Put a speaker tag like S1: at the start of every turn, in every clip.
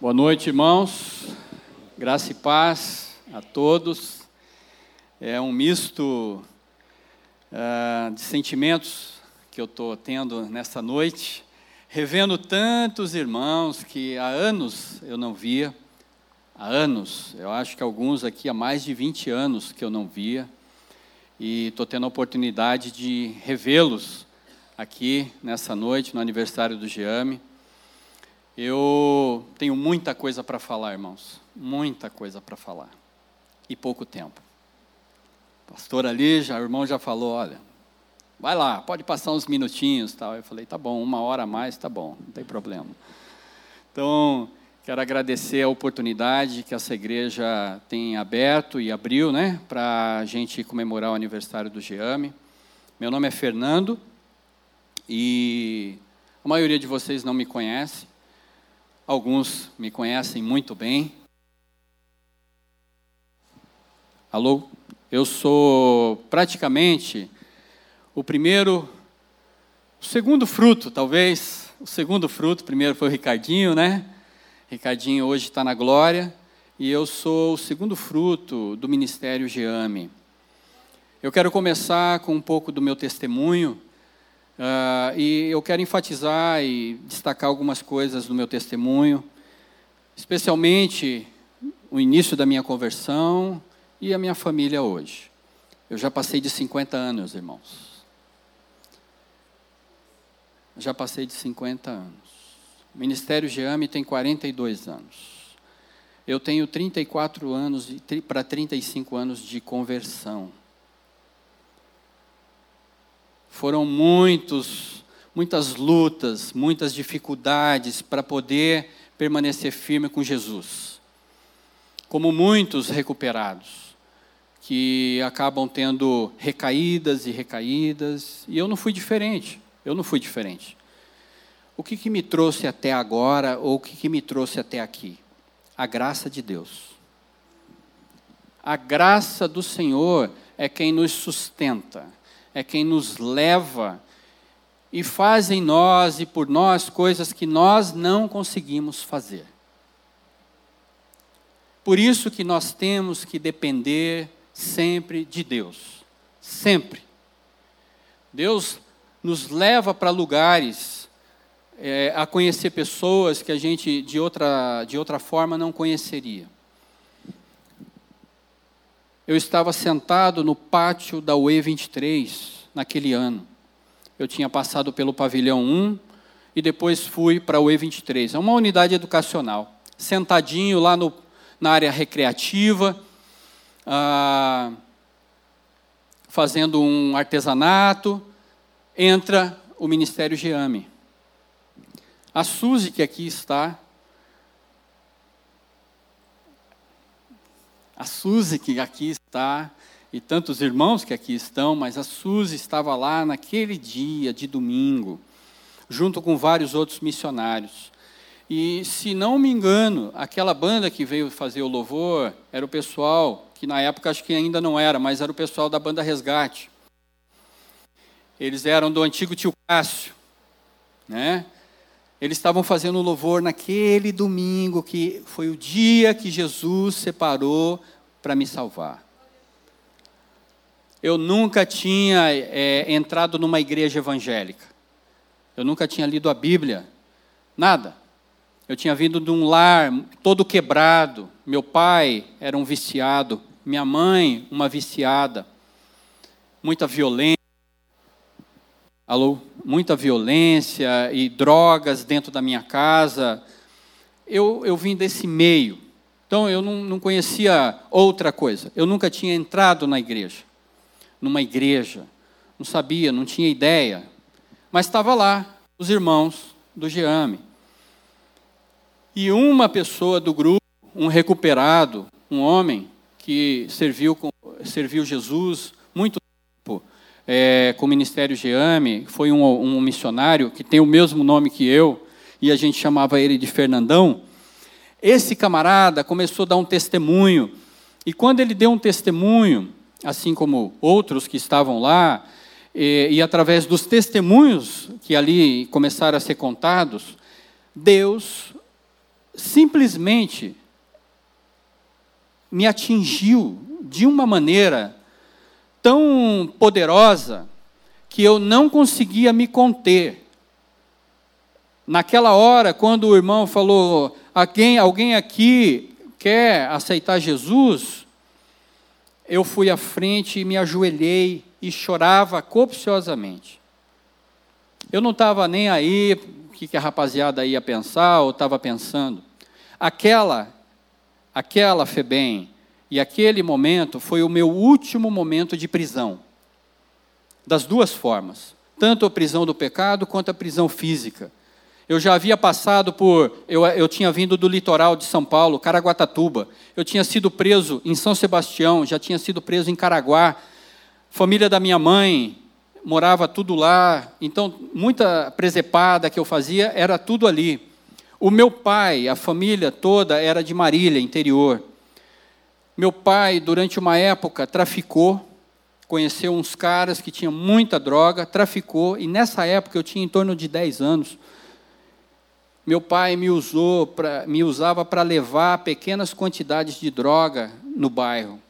S1: Boa noite, irmãos. Graça e paz a todos. É um misto uh, de sentimentos que eu estou tendo nessa noite, revendo tantos irmãos que há anos eu não via. Há anos, eu acho que alguns aqui há mais de 20 anos que eu não via. E estou tendo a oportunidade de revê-los aqui nessa noite, no aniversário do Giame. Eu tenho muita coisa para falar, irmãos, muita coisa para falar e pouco tempo. pastor ali, já, o irmão já falou, olha, vai lá, pode passar uns minutinhos, tal. Eu falei, tá bom, uma hora a mais, tá bom, não tem problema. Então, quero agradecer a oportunidade que essa igreja tem aberto e abriu, né, para a gente comemorar o aniversário do Geame. Meu nome é Fernando e a maioria de vocês não me conhece. Alguns me conhecem muito bem. Alô? Eu sou praticamente o primeiro, o segundo fruto, talvez. O segundo fruto, primeiro foi o Ricardinho, né? Ricardinho hoje está na glória. E eu sou o segundo fruto do Ministério Geame. Eu quero começar com um pouco do meu testemunho Uh, e eu quero enfatizar e destacar algumas coisas do meu testemunho, especialmente o início da minha conversão e a minha família hoje. Eu já passei de 50 anos, irmãos. Já passei de 50 anos. O Ministério Geame tem 42 anos. Eu tenho 34 anos para 35 anos de conversão. Foram muitos, muitas lutas, muitas dificuldades para poder permanecer firme com Jesus. Como muitos recuperados, que acabam tendo recaídas e recaídas, e eu não fui diferente. Eu não fui diferente. O que, que me trouxe até agora, ou o que, que me trouxe até aqui? A graça de Deus. A graça do Senhor é quem nos sustenta é quem nos leva e faz em nós e por nós coisas que nós não conseguimos fazer. Por isso que nós temos que depender sempre de Deus. Sempre. Deus nos leva para lugares, é, a conhecer pessoas que a gente de outra, de outra forma não conheceria. Eu estava sentado no pátio da UE 23 naquele ano. Eu tinha passado pelo pavilhão 1 e depois fui para a UE 23. É uma unidade educacional. Sentadinho lá no, na área recreativa, ah, fazendo um artesanato, entra o Ministério Geame. A Suzy, que aqui está, a Suzy, que aqui está, e tantos irmãos que aqui estão, mas a Suzy estava lá naquele dia de domingo, junto com vários outros missionários. E, se não me engano, aquela banda que veio fazer o louvor era o pessoal, que na época acho que ainda não era, mas era o pessoal da banda Resgate. Eles eram do antigo tio Cássio, né? Eles estavam fazendo louvor naquele domingo, que foi o dia que Jesus separou para me salvar. Eu nunca tinha é, entrado numa igreja evangélica. Eu nunca tinha lido a Bíblia. Nada. Eu tinha vindo de um lar todo quebrado. Meu pai era um viciado. Minha mãe, uma viciada. Muita violência. Alô? Muita violência e drogas dentro da minha casa. Eu, eu vim desse meio. Então eu não, não conhecia outra coisa. Eu nunca tinha entrado na igreja. Numa igreja. Não sabia, não tinha ideia. Mas estava lá, os irmãos do Geame. E uma pessoa do grupo, um recuperado, um homem que serviu, serviu Jesus muito é, com o Ministério Geame, foi um, um missionário que tem o mesmo nome que eu, e a gente chamava ele de Fernandão. Esse camarada começou a dar um testemunho, e quando ele deu um testemunho, assim como outros que estavam lá, e, e, através dos testemunhos que ali começaram a ser contados, Deus simplesmente me atingiu de uma maneira tão poderosa que eu não conseguia me conter. Naquela hora, quando o irmão falou, alguém, alguém aqui quer aceitar Jesus, eu fui à frente e me ajoelhei e chorava copiosamente. Eu não estava nem aí o que a rapaziada ia pensar ou estava pensando. Aquela, aquela Febem e aquele momento foi o meu último momento de prisão. Das duas formas, tanto a prisão do pecado quanto a prisão física. Eu já havia passado por. Eu, eu tinha vindo do litoral de São Paulo, Caraguatatuba. Eu tinha sido preso em São Sebastião, já tinha sido preso em Caraguá. Família da minha mãe morava tudo lá. Então, muita presepada que eu fazia era tudo ali. O meu pai, a família toda era de Marília, interior. Meu pai, durante uma época, traficou, conheceu uns caras que tinham muita droga, traficou, e nessa época eu tinha em torno de 10 anos. Meu pai me, usou pra, me usava para levar pequenas quantidades de droga no bairro.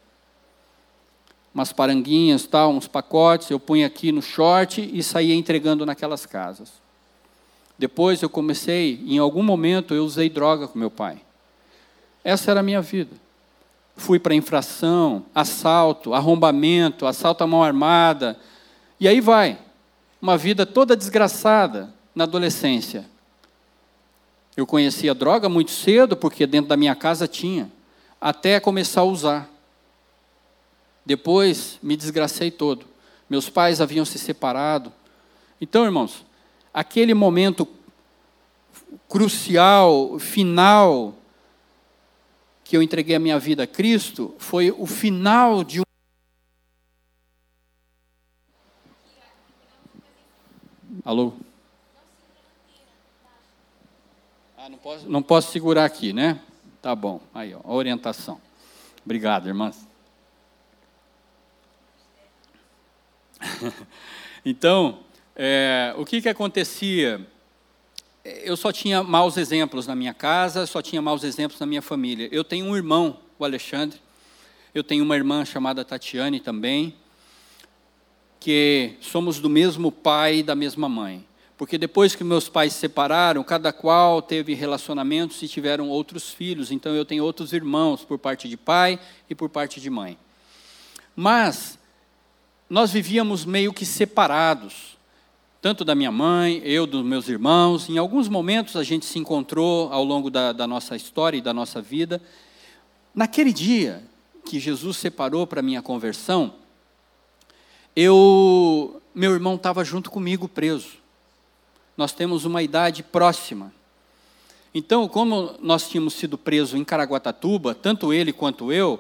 S1: Umas paranguinhas, tal, uns pacotes, eu punha aqui no short e saía entregando naquelas casas. Depois eu comecei, em algum momento eu usei droga com meu pai. Essa era a minha vida. Fui para infração, assalto, arrombamento, assalto à mão armada. E aí vai. Uma vida toda desgraçada na adolescência. Eu conhecia droga muito cedo, porque dentro da minha casa tinha, até começar a usar. Depois me desgracei todo. Meus pais haviam se separado. Então, irmãos, aquele momento crucial, final, que eu entreguei a minha vida a Cristo, foi o final de um. Alô? não posso, não posso segurar aqui, né? Tá bom. Aí, ó, a orientação. Obrigado, irmãs. então, é, o que, que acontecia? Eu só tinha maus exemplos na minha casa, só tinha maus exemplos na minha família. Eu tenho um irmão, o Alexandre. Eu tenho uma irmã chamada Tatiane também, que somos do mesmo pai e da mesma mãe porque depois que meus pais se separaram, cada qual teve relacionamentos e tiveram outros filhos, então eu tenho outros irmãos por parte de pai e por parte de mãe. Mas nós vivíamos meio que separados, tanto da minha mãe, eu dos meus irmãos. Em alguns momentos a gente se encontrou ao longo da, da nossa história e da nossa vida. Naquele dia que Jesus separou para minha conversão, eu, meu irmão estava junto comigo preso nós temos uma idade próxima. Então, como nós tínhamos sido presos em Caraguatatuba, tanto ele quanto eu,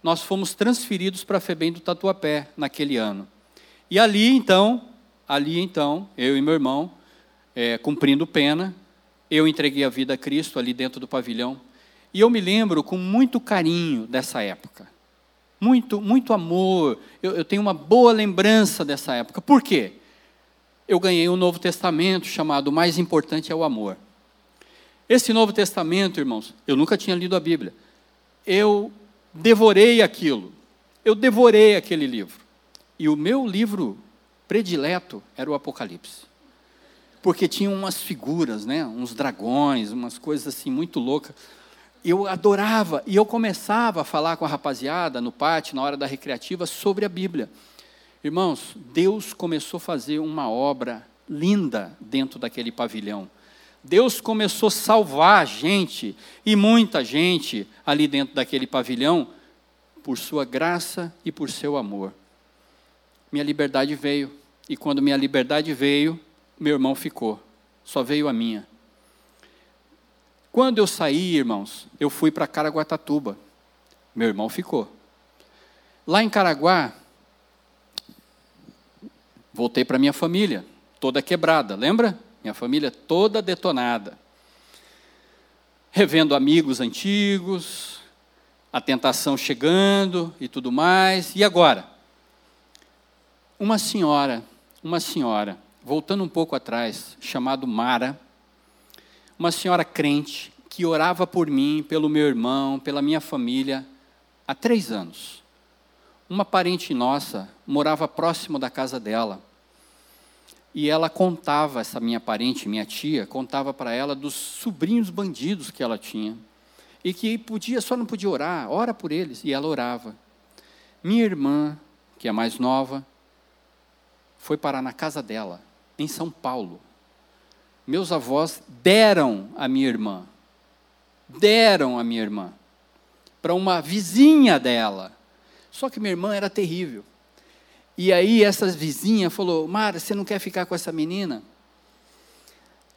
S1: nós fomos transferidos para a FEBEM do Tatuapé naquele ano. E ali, então, ali então, eu e meu irmão, é, cumprindo pena, eu entreguei a vida a Cristo ali dentro do pavilhão. E eu me lembro com muito carinho dessa época. Muito, muito amor. Eu, eu tenho uma boa lembrança dessa época. Por quê? eu ganhei um Novo Testamento chamado O Mais Importante é o Amor. Esse Novo Testamento, irmãos, eu nunca tinha lido a Bíblia. Eu devorei aquilo. Eu devorei aquele livro. E o meu livro predileto era o Apocalipse. Porque tinha umas figuras, né? uns dragões, umas coisas assim muito loucas. Eu adorava. E eu começava a falar com a rapaziada no pátio, na hora da recreativa, sobre a Bíblia. Irmãos, Deus começou a fazer uma obra linda dentro daquele pavilhão. Deus começou a salvar gente, e muita gente ali dentro daquele pavilhão, por sua graça e por seu amor. Minha liberdade veio, e quando minha liberdade veio, meu irmão ficou, só veio a minha. Quando eu saí, irmãos, eu fui para Caraguatatuba, meu irmão ficou. Lá em Caraguá, Voltei para minha família, toda quebrada, lembra? Minha família toda detonada. Revendo amigos antigos, a tentação chegando e tudo mais. E agora? Uma senhora, uma senhora, voltando um pouco atrás, chamado Mara, uma senhora crente, que orava por mim, pelo meu irmão, pela minha família, há três anos. Uma parente nossa morava próximo da casa dela. E ela contava, essa minha parente, minha tia, contava para ela dos sobrinhos bandidos que ela tinha. E que podia, só não podia orar, ora por eles. E ela orava. Minha irmã, que é mais nova, foi parar na casa dela, em São Paulo. Meus avós deram a minha irmã, deram a minha irmã, para uma vizinha dela. Só que minha irmã era terrível. E aí essa vizinha falou: Mara, você não quer ficar com essa menina?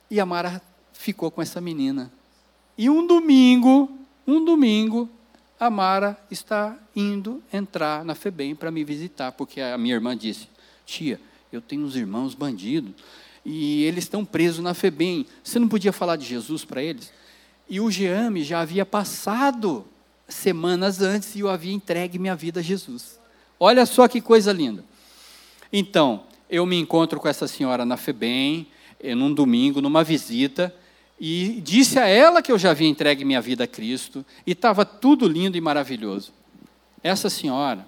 S1: E a Mara ficou com essa menina. E um domingo, um domingo, a Mara está indo entrar na FEBEM para me visitar, porque a minha irmã disse: Tia, eu tenho uns irmãos bandidos e eles estão presos na FEBEM. Você não podia falar de Jesus para eles? E o Geame já havia passado semanas antes e eu havia entregue minha vida a Jesus. Olha só que coisa linda. Então, eu me encontro com essa senhora na FEBEM, eh, num domingo, numa visita, e disse a ela que eu já havia entregue minha vida a Cristo, e estava tudo lindo e maravilhoso. Essa senhora,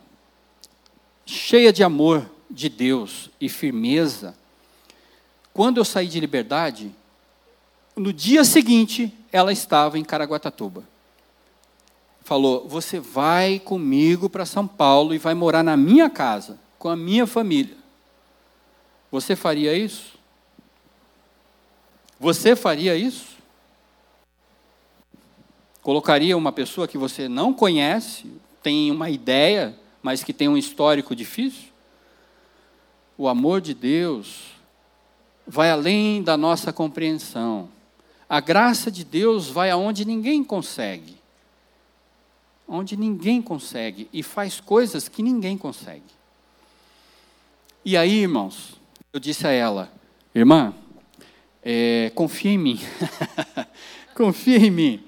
S1: cheia de amor de Deus e firmeza, quando eu saí de liberdade, no dia seguinte, ela estava em Caraguatatuba. Falou: Você vai comigo para São Paulo e vai morar na minha casa, com a minha família. Você faria isso? Você faria isso? Colocaria uma pessoa que você não conhece, tem uma ideia, mas que tem um histórico difícil? O amor de Deus vai além da nossa compreensão. A graça de Deus vai aonde ninguém consegue. Onde ninguém consegue e faz coisas que ninguém consegue. E aí, irmãos, eu disse a ela, irmã, é, confia em mim. confia em mim.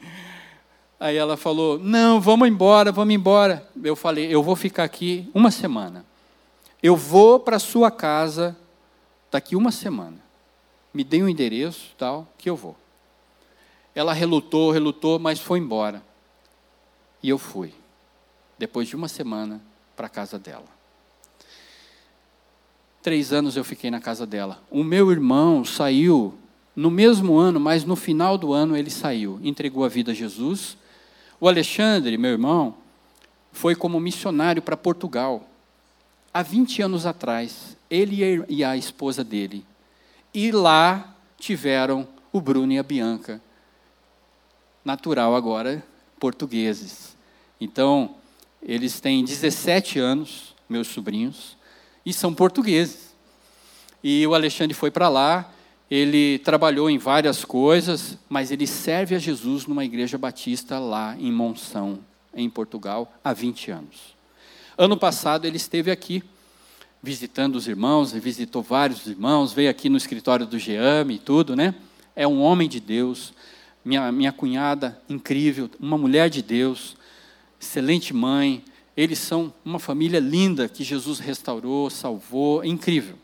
S1: Aí ela falou: Não, vamos embora, vamos embora. Eu falei: Eu vou ficar aqui uma semana. Eu vou para sua casa daqui uma semana. Me dê um endereço, tal, que eu vou. Ela relutou, relutou, mas foi embora. E eu fui. Depois de uma semana para a casa dela. Três anos eu fiquei na casa dela. O meu irmão saiu no mesmo ano, mas no final do ano ele saiu, entregou a vida a Jesus. O Alexandre, meu irmão, foi como missionário para Portugal. Há 20 anos atrás, ele e a esposa dele. E lá tiveram o Bruno e a Bianca. Natural agora, portugueses. Então, eles têm 17 anos, meus sobrinhos e são portugueses. E o Alexandre foi para lá, ele trabalhou em várias coisas, mas ele serve a Jesus numa igreja batista lá em Monção, em Portugal, há 20 anos. Ano passado ele esteve aqui, visitando os irmãos, visitou vários irmãos, veio aqui no escritório do GEAME e tudo, né? É um homem de Deus, minha, minha cunhada incrível, uma mulher de Deus, excelente mãe, eles são uma família linda que Jesus restaurou, salvou, é incrível.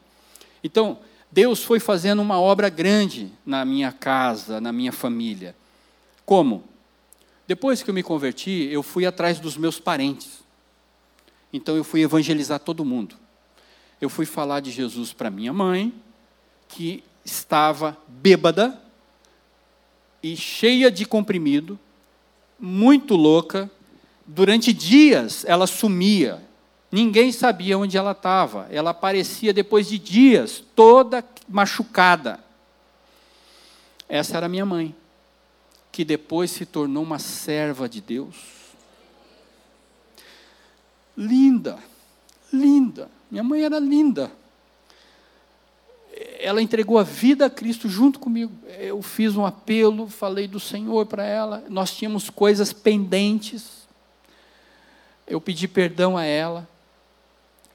S1: Então, Deus foi fazendo uma obra grande na minha casa, na minha família. Como? Depois que eu me converti, eu fui atrás dos meus parentes. Então eu fui evangelizar todo mundo. Eu fui falar de Jesus para minha mãe, que estava bêbada e cheia de comprimido, muito louca, Durante dias ela sumia, ninguém sabia onde ela estava. Ela aparecia depois de dias, toda machucada. Essa era minha mãe, que depois se tornou uma serva de Deus. Linda, linda. Minha mãe era linda. Ela entregou a vida a Cristo junto comigo. Eu fiz um apelo, falei do Senhor para ela. Nós tínhamos coisas pendentes eu pedi perdão a ela,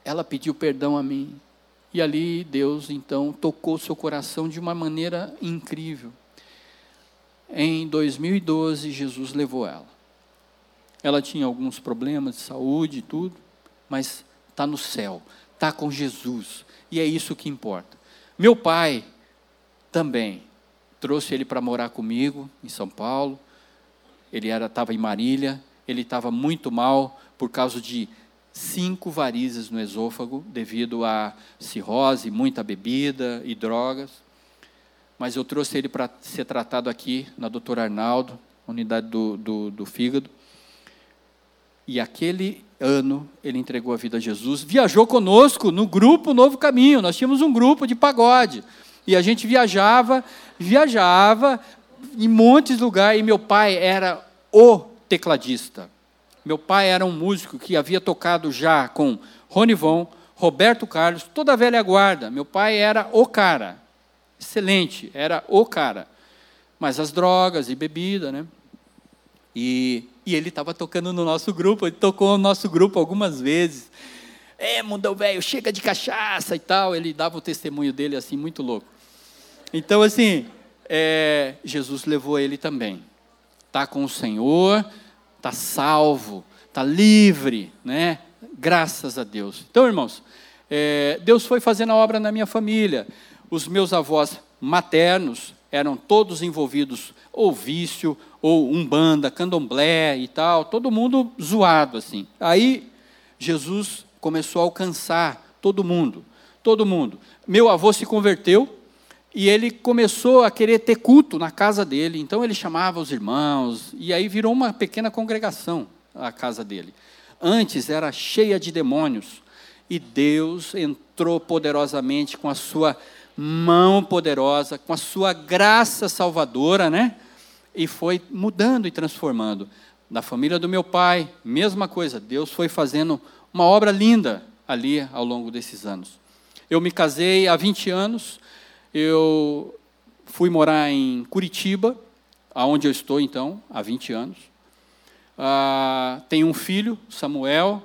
S1: ela pediu perdão a mim. E ali Deus então tocou seu coração de uma maneira incrível. Em 2012, Jesus levou ela. Ela tinha alguns problemas de saúde e tudo, mas está no céu, está com Jesus, e é isso que importa. Meu pai também trouxe ele para morar comigo em São Paulo, ele estava em Marília, ele estava muito mal por causa de cinco varizes no esôfago, devido a cirrose, muita bebida e drogas. Mas eu trouxe ele para ser tratado aqui na doutora Arnaldo, unidade do, do, do fígado. E aquele ano ele entregou a vida a Jesus, viajou conosco no grupo Novo Caminho. Nós tínhamos um grupo de pagode. E a gente viajava, viajava em montes de lugares. E meu pai era o tecladista. Meu pai era um músico que havia tocado já com Ronivon, Roberto Carlos, toda a velha guarda. Meu pai era o cara. Excelente, era o cara. Mas as drogas e bebida, né? E, e ele estava tocando no nosso grupo, ele tocou no nosso grupo algumas vezes. É, mundão velho, chega de cachaça e tal. Ele dava o testemunho dele assim, muito louco. Então, assim, é, Jesus levou ele também. Está com o Senhor, está salvo, está livre, né? Graças a Deus. Então, irmãos, é, Deus foi fazendo a obra na minha família. Os meus avós maternos eram todos envolvidos ou vício, ou umbanda, candomblé e tal, todo mundo zoado assim. Aí Jesus começou a alcançar todo mundo, todo mundo. Meu avô se converteu e ele começou a querer ter culto na casa dele, então ele chamava os irmãos, e aí virou uma pequena congregação a casa dele. Antes era cheia de demônios, e Deus entrou poderosamente com a sua mão poderosa, com a sua graça salvadora, né? E foi mudando e transformando. Na família do meu pai, mesma coisa, Deus foi fazendo uma obra linda ali ao longo desses anos. Eu me casei há 20 anos, eu fui morar em Curitiba, aonde eu estou então, há 20 anos. Ah, tenho um filho, Samuel.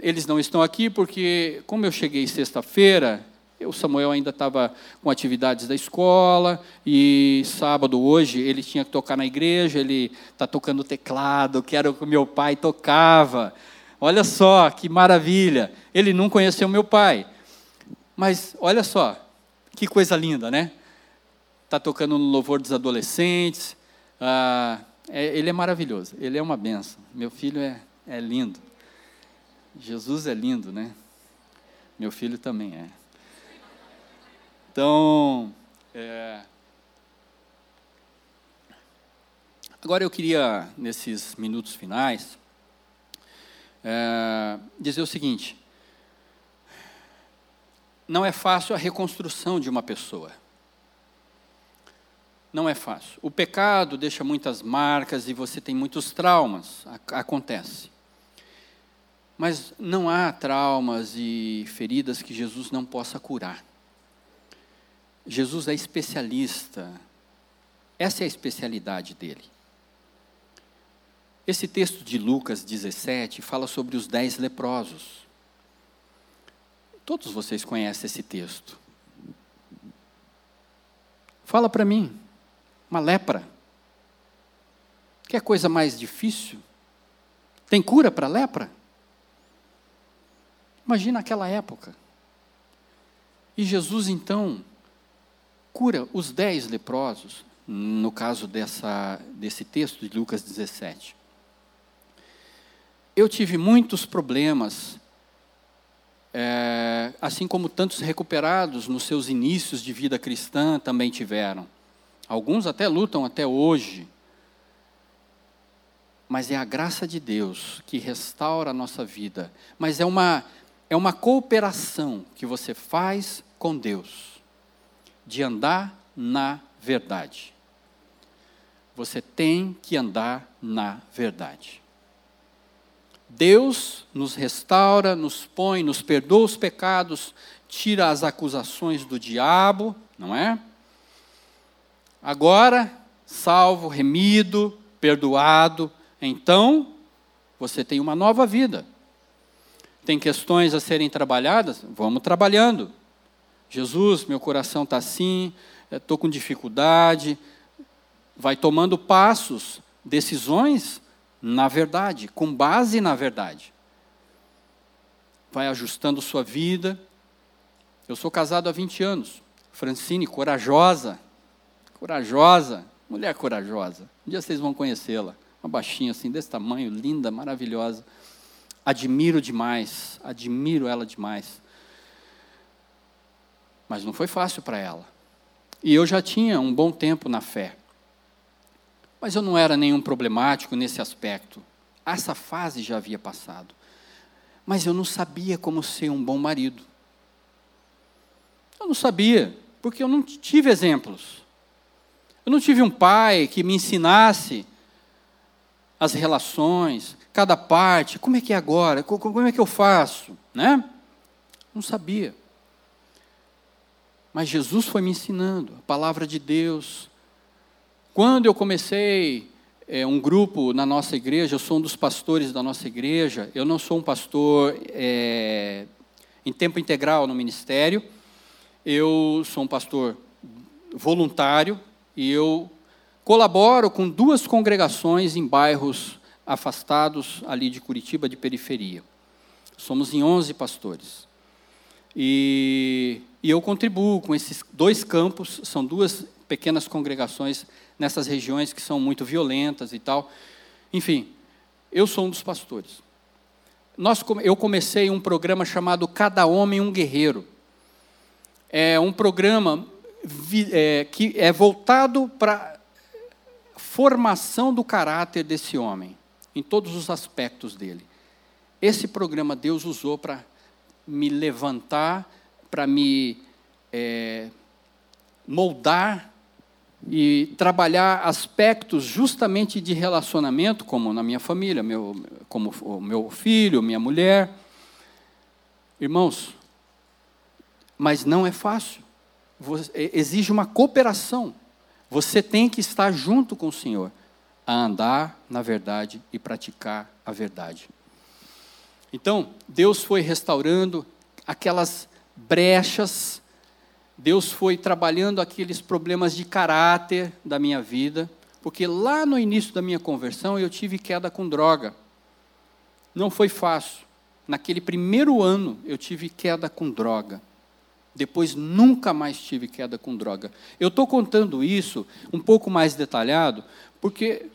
S1: Eles não estão aqui porque, como eu cheguei sexta-feira, o Samuel ainda estava com atividades da escola e sábado hoje ele tinha que tocar na igreja, ele está tocando teclado, que era o que meu pai tocava. Olha só que maravilha! Ele não conheceu meu pai, mas olha só que coisa linda, né? Está tocando no louvor dos adolescentes. Ah, é, ele é maravilhoso, ele é uma benção. Meu filho é, é lindo. Jesus é lindo, né? Meu filho também é. Então, é... agora eu queria, nesses minutos finais, é, dizer o seguinte: não é fácil a reconstrução de uma pessoa. Não é fácil. O pecado deixa muitas marcas e você tem muitos traumas, acontece. Mas não há traumas e feridas que Jesus não possa curar. Jesus é especialista. Essa é a especialidade dele. Esse texto de Lucas 17 fala sobre os dez leprosos. Todos vocês conhecem esse texto. Fala para mim, uma lepra. Que coisa mais difícil? Tem cura para lepra? Imagina aquela época. E Jesus então cura os dez leprosos, no caso dessa, desse texto de Lucas 17. Eu tive muitos problemas, é, assim como tantos recuperados nos seus inícios de vida cristã também tiveram. Alguns até lutam até hoje. Mas é a graça de Deus que restaura a nossa vida. Mas é uma, é uma cooperação que você faz com Deus de andar na verdade. Você tem que andar na verdade. Deus nos restaura, nos põe, nos perdoa os pecados, tira as acusações do diabo, não é? Agora, salvo, remido, perdoado, então você tem uma nova vida. Tem questões a serem trabalhadas? Vamos trabalhando. Jesus, meu coração está assim, estou com dificuldade. Vai tomando passos, decisões na verdade, com base na verdade. Vai ajustando sua vida. Eu sou casado há 20 anos. Francine, corajosa, corajosa, mulher corajosa. Um dia vocês vão conhecê-la. uma baixinha assim, desse tamanho, linda, maravilhosa. Admiro demais, admiro ela demais. Mas não foi fácil para ela. E eu já tinha um bom tempo na fé. Mas eu não era nenhum problemático nesse aspecto. Essa fase já havia passado. Mas eu não sabia como ser um bom marido. Eu não sabia, porque eu não tive exemplos. Eu não tive um pai que me ensinasse as relações, cada parte, como é que é agora, como é que eu faço, né? Não sabia. Mas Jesus foi me ensinando, a palavra de Deus. Quando eu comecei é, um grupo na nossa igreja, eu sou um dos pastores da nossa igreja, eu não sou um pastor é, em tempo integral no ministério, eu sou um pastor voluntário e eu colaboro com duas congregações em bairros afastados ali de Curitiba, de periferia. Somos em 11 pastores. E, e eu contribuo com esses dois campos, são duas pequenas congregações nessas regiões que são muito violentas e tal. Enfim, eu sou um dos pastores. Nós, eu comecei um programa chamado Cada Homem um Guerreiro. É um programa é, que é voltado para formação do caráter desse homem, em todos os aspectos dele. Esse programa Deus usou para me levantar, para me é, moldar e trabalhar aspectos justamente de relacionamento, como na minha família, meu, como o meu filho, minha mulher. Irmãos, mas não é fácil. Exige uma cooperação. Você tem que estar junto com o Senhor a andar na verdade e praticar a verdade. Então, Deus foi restaurando aquelas brechas, Deus foi trabalhando aqueles problemas de caráter da minha vida, porque lá no início da minha conversão eu tive queda com droga. Não foi fácil. Naquele primeiro ano eu tive queda com droga. Depois nunca mais tive queda com droga. Eu estou contando isso um pouco mais detalhado, porque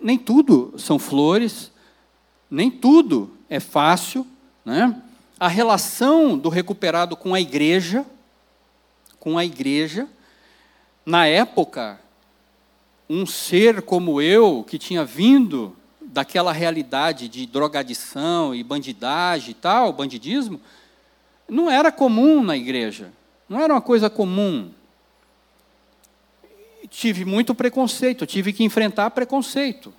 S1: nem tudo são flores, nem tudo é fácil, né? A relação do recuperado com a igreja, com a igreja, na época, um ser como eu, que tinha vindo daquela realidade de drogadição e bandidagem e tal, bandidismo, não era comum na igreja, não era uma coisa comum. Tive muito preconceito, tive que enfrentar preconceito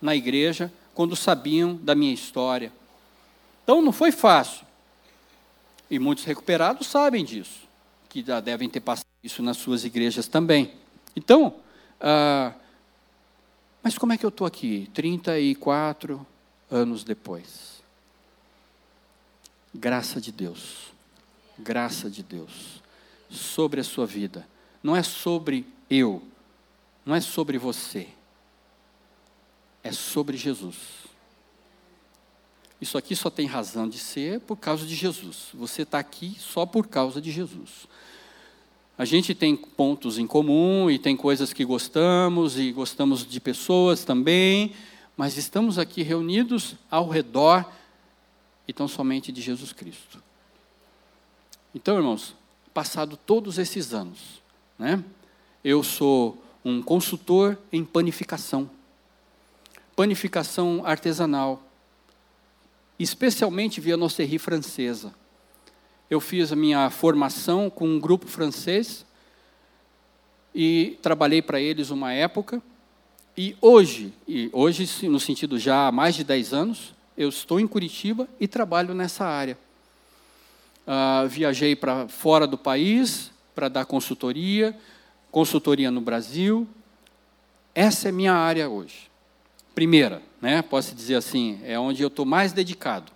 S1: na igreja quando sabiam da minha história. Então não foi fácil. E muitos recuperados sabem disso, que já devem ter passado isso nas suas igrejas também. Então, ah, mas como é que eu estou aqui, 34 anos depois? Graça de Deus, graça de Deus, sobre a sua vida. Não é sobre eu, não é sobre você, é sobre Jesus. Isso aqui só tem razão de ser por causa de Jesus. Você está aqui só por causa de Jesus. A gente tem pontos em comum e tem coisas que gostamos e gostamos de pessoas também, mas estamos aqui reunidos ao redor e tão somente de Jesus Cristo. Então, irmãos, passado todos esses anos, né, eu sou um consultor em panificação panificação artesanal, especialmente via nocerie francesa. Eu fiz a minha formação com um grupo francês e trabalhei para eles uma época. E hoje, e hoje no sentido já há mais de 10 anos, eu estou em Curitiba e trabalho nessa área. Uh, viajei para fora do país para dar consultoria, consultoria no Brasil. Essa é minha área hoje primeira, né? Posso dizer assim, é onde eu estou mais dedicado.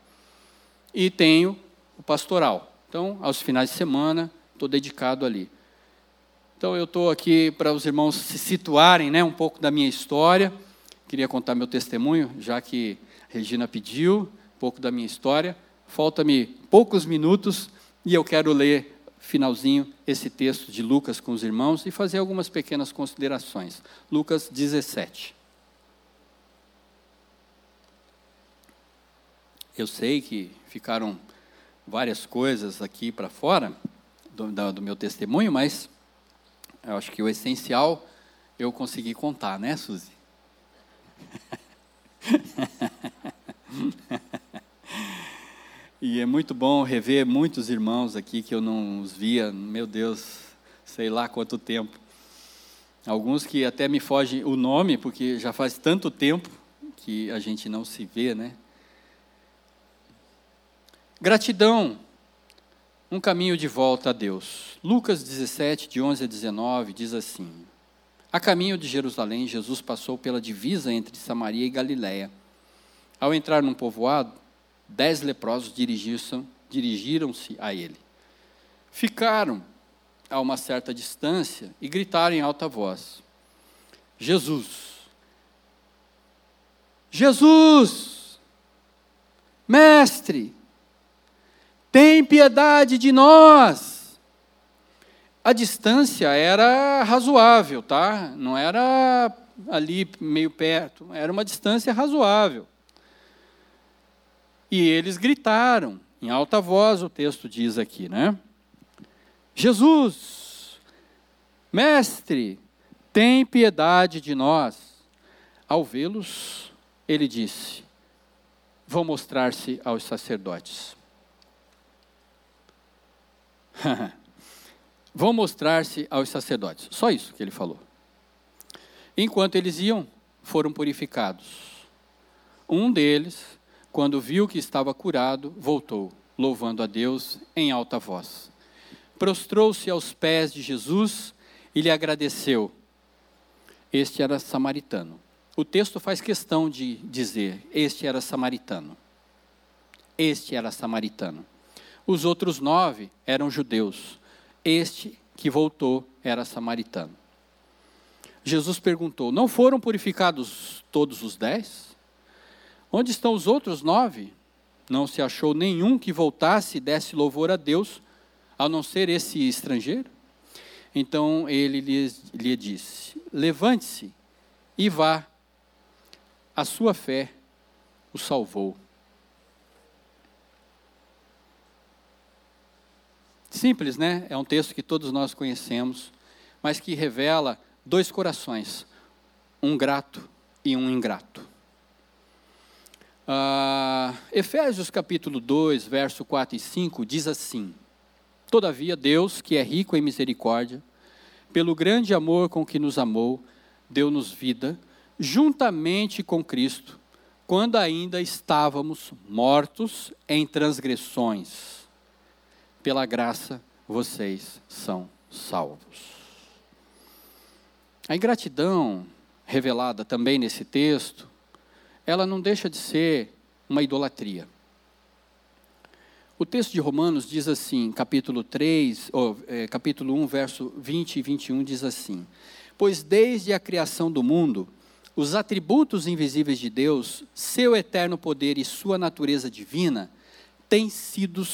S1: E tenho o pastoral. Então, aos finais de semana, estou dedicado ali. Então, eu estou aqui para os irmãos se situarem, né, um pouco da minha história. Queria contar meu testemunho, já que Regina pediu um pouco da minha história. Falta-me poucos minutos e eu quero ler finalzinho esse texto de Lucas com os irmãos e fazer algumas pequenas considerações. Lucas 17. Eu sei que ficaram várias coisas aqui para fora do, do, meu testemunho, mas eu acho que o essencial eu consegui contar, né, Suzy? e é muito bom rever muitos irmãos aqui que eu não os via, meu Deus, sei lá quanto tempo. Alguns que até me fogem o nome, porque já faz tanto tempo que a gente não se vê, né? Gratidão, um caminho de volta a Deus. Lucas 17, de 11 a 19, diz assim: A caminho de Jerusalém, Jesus passou pela divisa entre Samaria e Galiléia. Ao entrar num povoado, dez leprosos dirigiram-se a ele. Ficaram a uma certa distância e gritaram em alta voz: Jesus, Jesus, Mestre, tem piedade de nós. A distância era razoável, tá? Não era ali meio perto, era uma distância razoável. E eles gritaram em alta voz, o texto diz aqui, né? Jesus, mestre, tem piedade de nós. Ao vê-los, ele disse: Vão mostrar-se aos sacerdotes. Vão mostrar-se aos sacerdotes. Só isso que ele falou. Enquanto eles iam, foram purificados. Um deles, quando viu que estava curado, voltou, louvando a Deus em alta voz prostrou-se aos pés de Jesus e lhe agradeceu. Este era samaritano. O texto faz questão de dizer: este era samaritano. Este era samaritano. Os outros nove eram judeus. Este que voltou era samaritano. Jesus perguntou: Não foram purificados todos os dez? Onde estão os outros nove? Não se achou nenhum que voltasse e desse louvor a Deus, ao não ser esse estrangeiro? Então ele lhe, lhe disse: Levante-se e vá, a sua fé o salvou. Simples, né? É um texto que todos nós conhecemos, mas que revela dois corações, um grato e um ingrato. Uh, Efésios capítulo 2, verso 4 e 5 diz assim: Todavia, Deus, que é rico em misericórdia, pelo grande amor com que nos amou, deu-nos vida, juntamente com Cristo, quando ainda estávamos mortos em transgressões. Pela graça, vocês são salvos. A ingratidão revelada também nesse texto, ela não deixa de ser uma idolatria. O texto de Romanos diz assim, capítulo 3, ou, é, capítulo 1, verso 20 e 21 diz assim: Pois desde a criação do mundo, os atributos invisíveis de Deus, seu eterno poder e sua natureza divina, têm sido,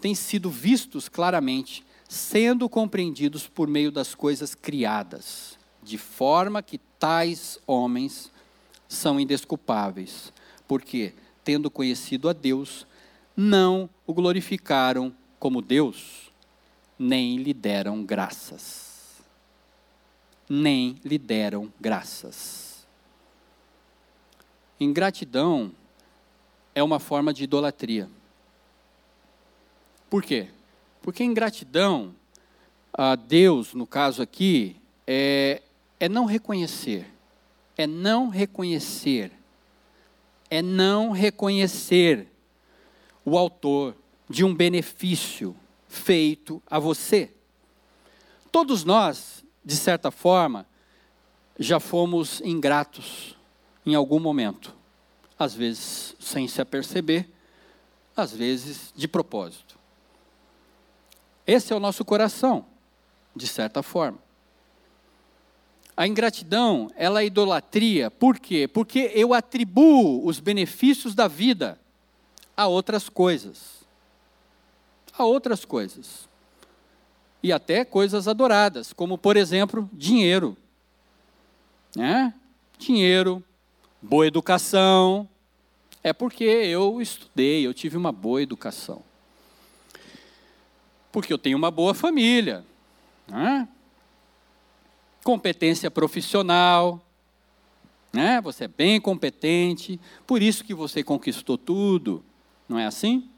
S1: têm sido vistos claramente, sendo compreendidos por meio das coisas criadas, de forma que tais homens são indesculpáveis, porque, tendo conhecido a Deus, não o glorificaram como Deus, nem lhe deram graças. Nem lhe deram graças. Ingratidão é uma forma de idolatria. Por quê? Porque ingratidão a Deus, no caso aqui, é, é não reconhecer. É não reconhecer. É não reconhecer o autor de um benefício feito a você. Todos nós, de certa forma, já fomos ingratos em algum momento. Às vezes sem se aperceber, às vezes de propósito. Esse é o nosso coração, de certa forma. A ingratidão, ela é idolatria, por quê? Porque eu atribuo os benefícios da vida a outras coisas. A outras coisas. E até coisas adoradas, como, por exemplo, dinheiro. Né? Dinheiro, boa educação, É porque eu estudei, eu tive uma boa educação. Porque eu tenho uma boa família. Né? Competência profissional. Né? Você é bem competente, por isso que você conquistou tudo. Não é assim?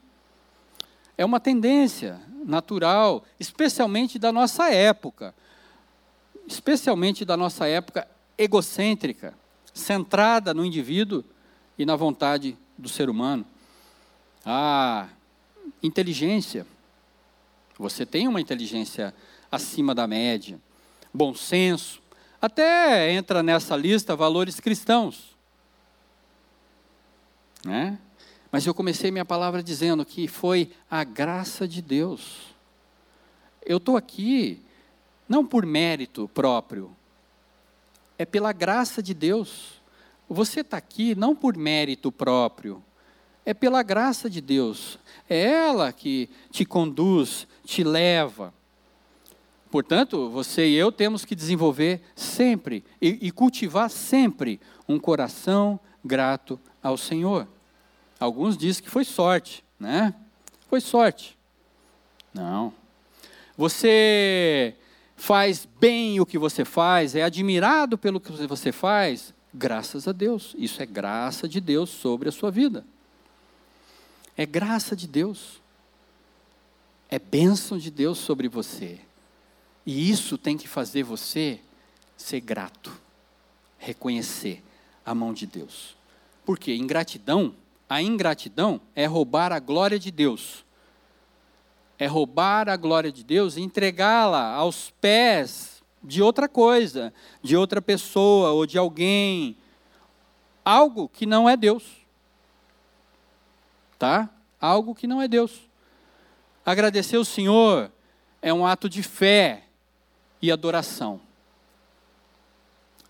S1: É uma tendência natural, especialmente da nossa época. Especialmente da nossa época egocêntrica, centrada no indivíduo e na vontade do ser humano. A inteligência. Você tem uma inteligência acima da média. Bom senso. Até entra nessa lista valores cristãos. Né? Mas eu comecei minha palavra dizendo que foi a graça de Deus. Eu estou aqui não por mérito próprio, é pela graça de Deus. Você está aqui não por mérito próprio, é pela graça de Deus. É ela que te conduz, te leva. Portanto, você e eu temos que desenvolver sempre e, e cultivar sempre um coração grato ao Senhor. Alguns dizem que foi sorte, né? Foi sorte. Não. Você faz bem o que você faz, é admirado pelo que você faz, graças a Deus. Isso é graça de Deus sobre a sua vida. É graça de Deus. É bênção de Deus sobre você. E isso tem que fazer você ser grato, reconhecer a mão de Deus. Porque ingratidão a ingratidão é roubar a glória de Deus. É roubar a glória de Deus e entregá-la aos pés de outra coisa, de outra pessoa ou de alguém. Algo que não é Deus. Tá? Algo que não é Deus. Agradecer o Senhor é um ato de fé e adoração.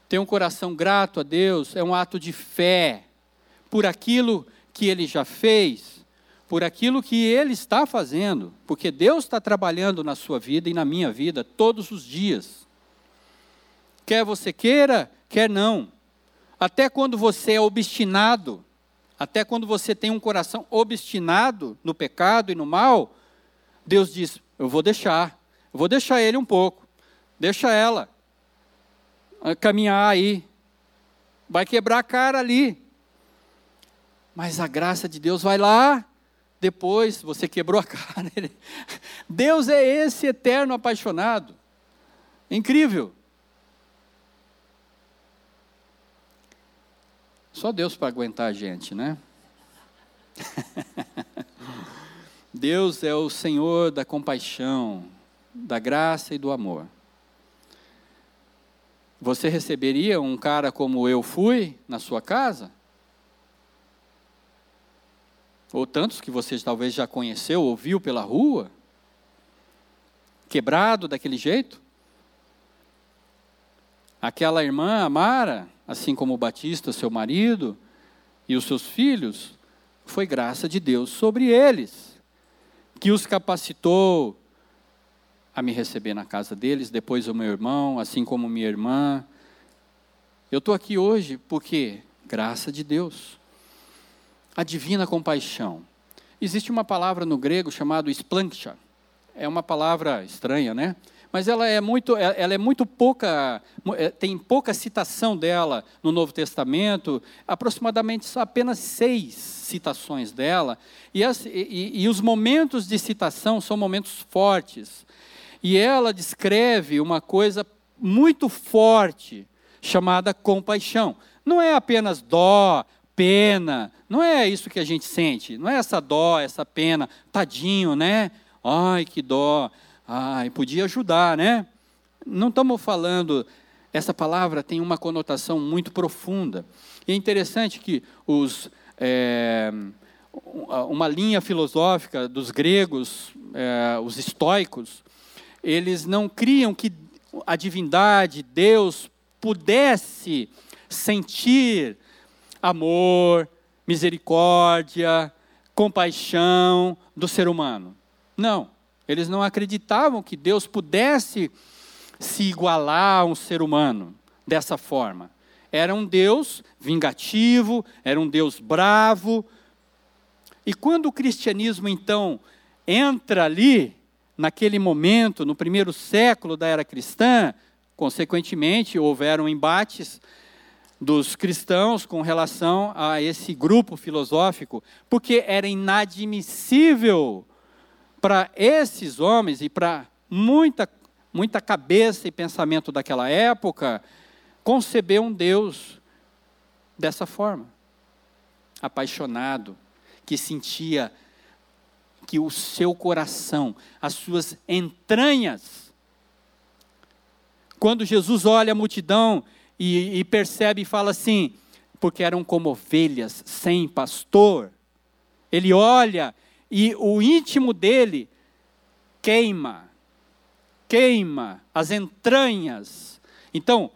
S1: Ter um coração grato a Deus é um ato de fé por aquilo que ele já fez, por aquilo que ele está fazendo, porque Deus está trabalhando na sua vida e na minha vida todos os dias. Quer você queira, quer não. Até quando você é obstinado, até quando você tem um coração obstinado no pecado e no mal, Deus diz: Eu vou deixar, eu vou deixar ele um pouco, deixa ela caminhar aí, vai quebrar a cara ali, mas a graça de Deus vai lá, depois você quebrou a cara. Deus é esse eterno apaixonado. Incrível. Só Deus para aguentar a gente, né? Deus é o Senhor da compaixão, da graça e do amor. Você receberia um cara como eu fui na sua casa? ou tantos que você talvez já conheceu, ouviu pela rua, quebrado daquele jeito? Aquela irmã Amara, assim como o Batista, seu marido, e os seus filhos, foi graça de Deus sobre eles, que os capacitou a me receber na casa deles, depois o meu irmão, assim como minha irmã. Eu estou aqui hoje porque graça de Deus a divina compaixão. Existe uma palavra no grego chamada splanksha. É uma palavra estranha, né? Mas ela é muito, é, ela é muito pouca, é, tem pouca citação dela no Novo Testamento, aproximadamente apenas seis citações dela, e, as, e, e os momentos de citação são momentos fortes. E ela descreve uma coisa muito forte, chamada compaixão. Não é apenas dó, pena. Não é isso que a gente sente. Não é essa dó, essa pena. Tadinho, né? Ai, que dó. Ai, podia ajudar, né? Não estamos falando. Essa palavra tem uma conotação muito profunda. E é interessante que os. É, uma linha filosófica dos gregos, é, os estoicos, eles não criam que a divindade, Deus, pudesse sentir amor, misericórdia, compaixão do ser humano. Não, eles não acreditavam que Deus pudesse se igualar a um ser humano dessa forma. era um Deus vingativo, era um Deus bravo. E quando o cristianismo então entra ali, naquele momento, no primeiro século da era cristã, consequentemente houveram embates dos cristãos com relação a esse grupo filosófico, porque era inadmissível para esses homens e para muita, muita cabeça e pensamento daquela época conceber um Deus dessa forma, apaixonado, que sentia que o seu coração, as suas entranhas, quando Jesus olha a multidão e, e percebe e fala assim, porque eram como ovelhas sem pastor, ele olha e o íntimo dele queima, queima as entranhas. Então,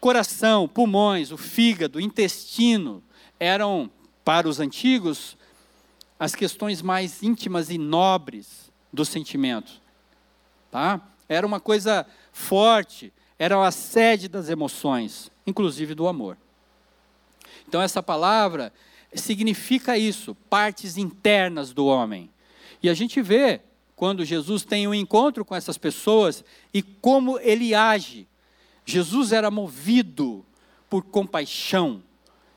S1: coração, pulmões, o fígado, o intestino eram, para os antigos, as questões mais íntimas e nobres dos sentimentos. Tá? Era uma coisa forte, era a sede das emoções, inclusive do amor. Então, essa palavra significa isso, partes internas do homem. E a gente vê quando Jesus tem um encontro com essas pessoas e como ele age. Jesus era movido por compaixão.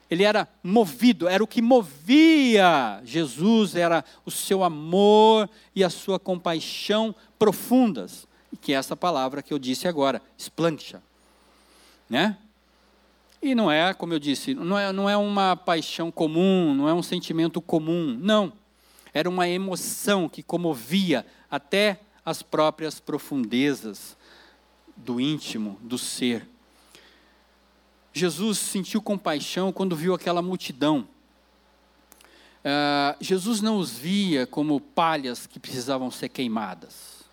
S1: Ele era movido, era o que movia Jesus, era o seu amor e a sua compaixão profundas, que é essa palavra que eu disse agora, esplancha, né? E não é, como eu disse, não é, não é uma paixão comum, não é um sentimento comum, não. Era uma emoção que comovia até as próprias profundezas do íntimo, do ser. Jesus sentiu compaixão quando viu aquela multidão. Uh, Jesus não os via como palhas que precisavam ser queimadas,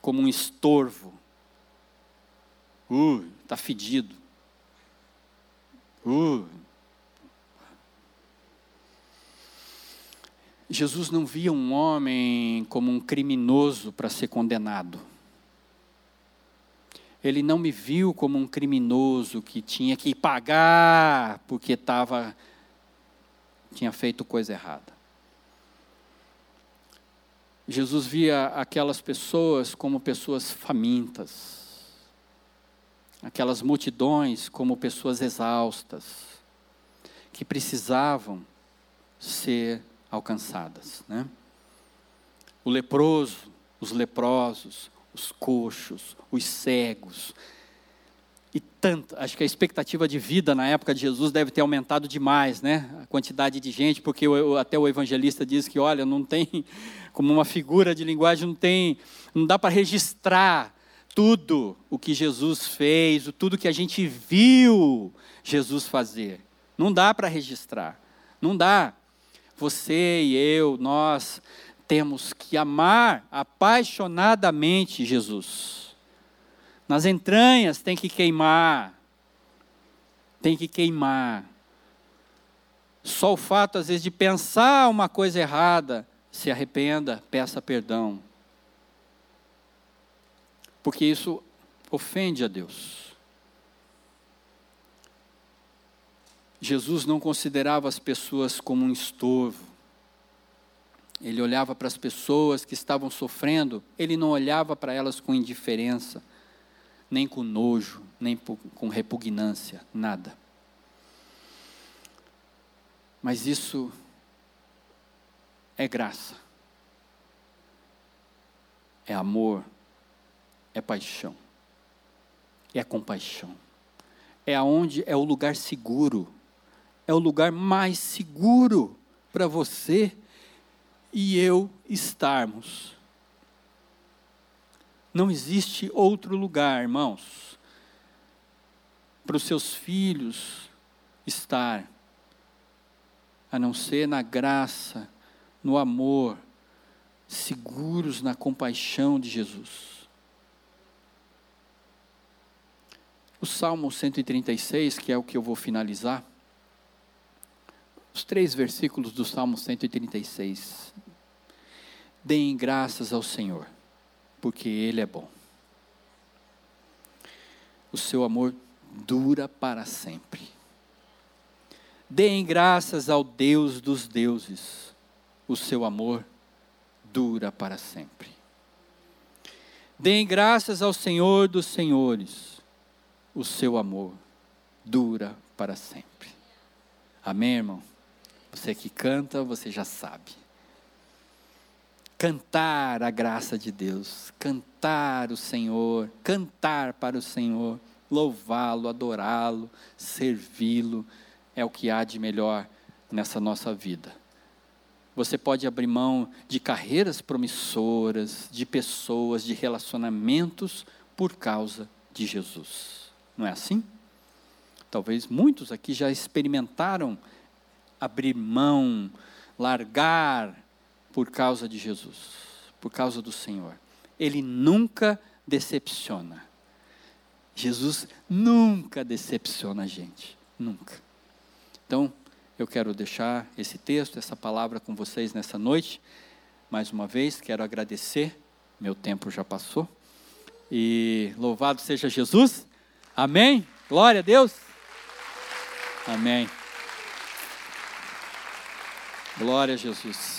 S1: como um estorvo Uh, está fedido. Uh. Jesus não via um homem como um criminoso para ser condenado. Ele não me viu como um criminoso que tinha que pagar porque estava tinha feito coisa errada. Jesus via aquelas pessoas como pessoas famintas aquelas multidões como pessoas exaustas, que precisavam ser alcançadas. Né? O leproso, os leprosos, os coxos, os cegos. E tanto, acho que a expectativa de vida na época de Jesus deve ter aumentado demais, né? A quantidade de gente, porque o, até o evangelista diz que, olha, não tem, como uma figura de linguagem, não tem, não dá para registrar tudo o que Jesus fez, tudo que a gente viu Jesus fazer. Não dá para registrar. Não dá. Você e eu, nós temos que amar apaixonadamente Jesus. Nas entranhas tem que queimar. Tem que queimar. Só o fato, às vezes, de pensar uma coisa errada, se arrependa, peça perdão porque isso ofende a Deus. Jesus não considerava as pessoas como um estorvo. Ele olhava para as pessoas que estavam sofrendo, ele não olhava para elas com indiferença, nem com nojo, nem com repugnância, nada. Mas isso é graça, é amor, é paixão, é compaixão. É aonde é o lugar seguro, é o lugar mais seguro para você e eu estarmos. Não existe outro lugar, irmãos, para os seus filhos estar, a não ser na graça, no amor, seguros na compaixão de Jesus. O Salmo 136, que é o que eu vou finalizar, os três versículos do Salmo 136. Deem graças ao Senhor, porque Ele é bom. o seu amor dura para sempre. Deem graças ao Deus dos deuses, o seu amor dura para sempre. Deem graças ao Senhor dos senhores, o seu amor dura para sempre. Amém, irmão? Você que canta, você já sabe. Cantar a graça de Deus, cantar o Senhor, cantar para o Senhor, louvá-lo, adorá-lo, servi-lo, é o que há de melhor nessa nossa vida. Você pode abrir mão de carreiras promissoras, de pessoas, de relacionamentos por causa de Jesus. Não é assim? Talvez muitos aqui já experimentaram abrir mão, largar por causa de Jesus, por causa do Senhor. Ele nunca decepciona. Jesus nunca decepciona a gente, nunca. Então, eu quero deixar esse texto, essa palavra com vocês nessa noite. Mais uma vez, quero agradecer, meu tempo já passou. E louvado seja Jesus. Amém. Glória a Deus. Amém. Glória a Jesus.